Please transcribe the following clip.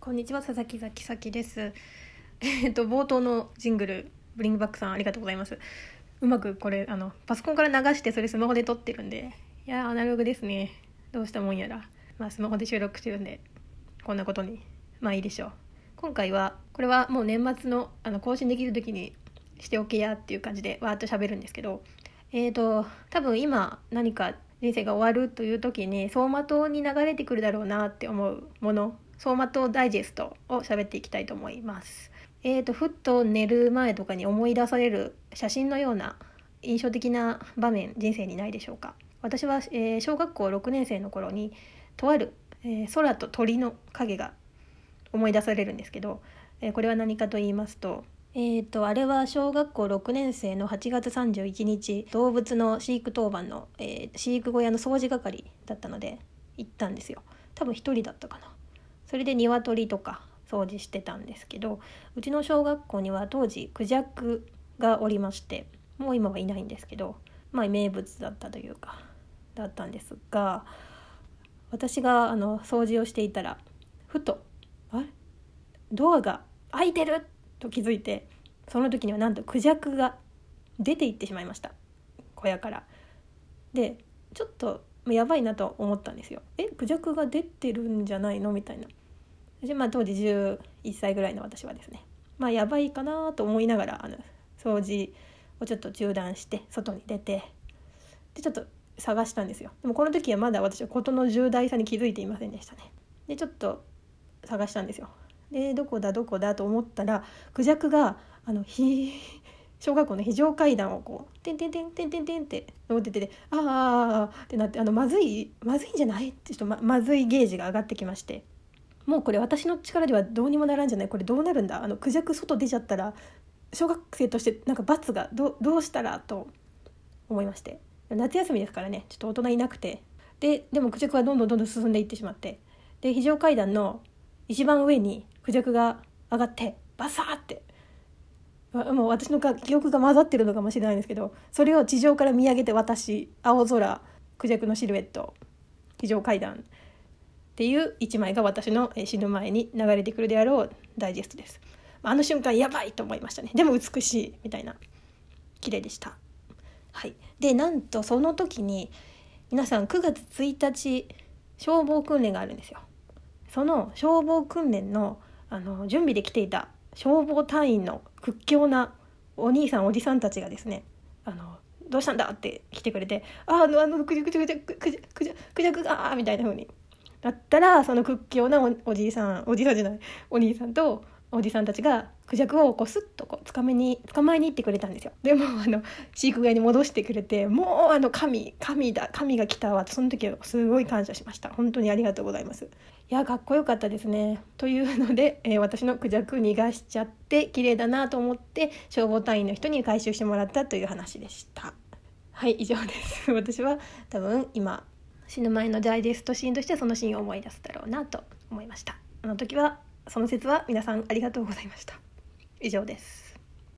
こんにちは佐々木崎咲です。えっと冒頭のジングルブリングバックさんありがとうございます。うまくこれあのパソコンから流してそれスマホで撮ってるんでいやアナログですね。どうしたもんやら。まあスマホで収録してるんでこんなことにまあいいでしょう。今回はこれはもう年末のあの更新できる時にしておけやっていう感じでわーっと喋るんですけどえーと多分今何か人生が終わるという時に走馬灯に流れてくるだろうなって思うもの走馬灯ダイジェストを喋っていきたいと思います。えーとふっと寝る前とかに思い出される写真のような印象的な場面人生にないでしょうか。私は、えー小学校6年生の頃にとある、えー空と鳥の影が思い出されるんですけど、えーこれは何かと言いますと,、えー、とあれは小学校6年生の8月31日動物の飼育当番の、えー飼育小屋の掃除係だったので行ったんですよ多分一人だったかなそれで鶏とか掃除してたんですけどうちの小学校には当時クジャクがおりましてもう今はいないんですけどまあ名物だったというかだったんですが私があの掃除をしていたらふと「あれ？ドアが開いてる!」と気づいてその時にはなんとクジャクが出て行ってしまいました小屋から。でちょっとまやばいなと思ったんですよ。えクジャクが出てるんじゃないの？みたいな。でまあ当時11歳ぐらいの私はですねまあやばいかなと思いながらあの掃除をちょっと中断して外に出てでちょっと探したんですよでもこの時はまだ私は事の重大さに気づいていませんでしたねでちょっと探したんですよでどこだどこだと思ったらクジャクがあのひ小学校の非常階段をこう「てんてんてんてんてんてん」って登ってて「あーあーあー」ってなってあのまずいまずいんじゃないってちょっとままずいゲージが上がってきましてもうこれ私の力ではどうにもならんじゃないこれどうなるんだあのクジャク外出ちゃったら小学生としてなんか罰がどどうしたらと思いまして。夏休みですからねちょっと大人いなくて。ででもクジャクはどんどんどんどん進んでいってしまって。で非常階段の一番上にクジャクが上がってバサーってもう私の記憶が混ざってるのかもしれないんですけどそれを地上から見上げて私青空クジャクのシルエット非常階段っていう一枚が私の死ぬ前に流れてくるであろうダイジェストです。あの瞬間やばいと思いましたね。でも美しいみたいな綺麗でした。はい。でなんとその時に皆さん9月1日消防訓練があるんですよ。その消防訓練のあの準備で来ていた消防隊員の屈強なお兄さんおじさんたちがですねあのどうしたんだ？って来てくれて「ああのあのくじゃくじゃくじゃくじゃくじゃくじゃくが」みたいな風になったらその屈強なおおじいさんおじいさんじゃないお兄さんとおじさんたちがクジャクをこうスッとこう捕めに捕まえに行ってくれたんですよ。でもあの飼育小屋に戻してくれてもうあの神神だ神が来たわその時はすごい感謝しました。本当にありがとうございます。いやかっこよかったですね。というので、えー私のクジャク逃がしちゃって綺麗だなと思って消防隊員の人に回収してもらったという話でした。はい以上です。私は多分今死ぬ前のダイジェストシーンとしてそのシーンを思い出すだろうなと思いました。あの時はその説は皆さんありがとうございました。以上です。